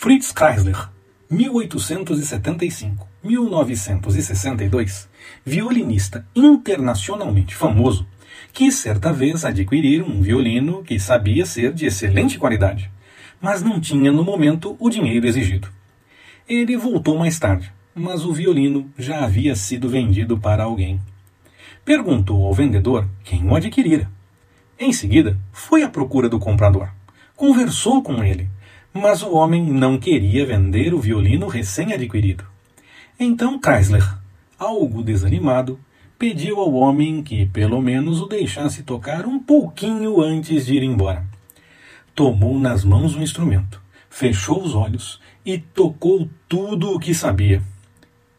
Fritz Kreisler, 1875-1962, violinista internacionalmente famoso, quis certa vez adquirir um violino que sabia ser de excelente qualidade, mas não tinha no momento o dinheiro exigido. Ele voltou mais tarde, mas o violino já havia sido vendido para alguém. Perguntou ao vendedor quem o adquirira. Em seguida, foi à procura do comprador. Conversou com ele, mas o homem não queria vender o violino recém-adquirido. Então Chrysler, algo desanimado, pediu ao homem que pelo menos o deixasse tocar um pouquinho antes de ir embora. Tomou nas mãos o instrumento, fechou os olhos e tocou tudo o que sabia.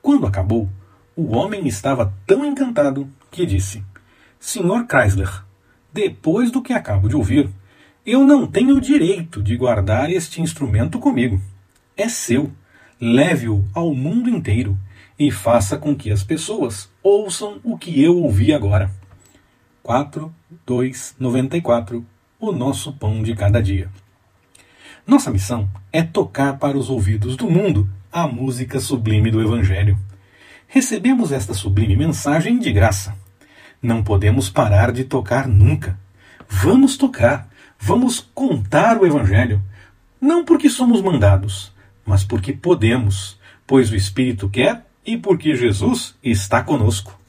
Quando acabou, o homem estava tão encantado que disse: Senhor Chrysler, depois do que acabo de ouvir, eu não tenho o direito de guardar este instrumento comigo. É seu. Leve-o ao mundo inteiro e faça com que as pessoas ouçam o que eu ouvi agora. 4, 2, 94 O nosso pão de cada dia. Nossa missão é tocar para os ouvidos do mundo a música sublime do Evangelho. Recebemos esta sublime mensagem de graça. Não podemos parar de tocar nunca. Vamos tocar, vamos contar o Evangelho, não porque somos mandados, mas porque podemos, pois o Espírito quer e porque Jesus está conosco.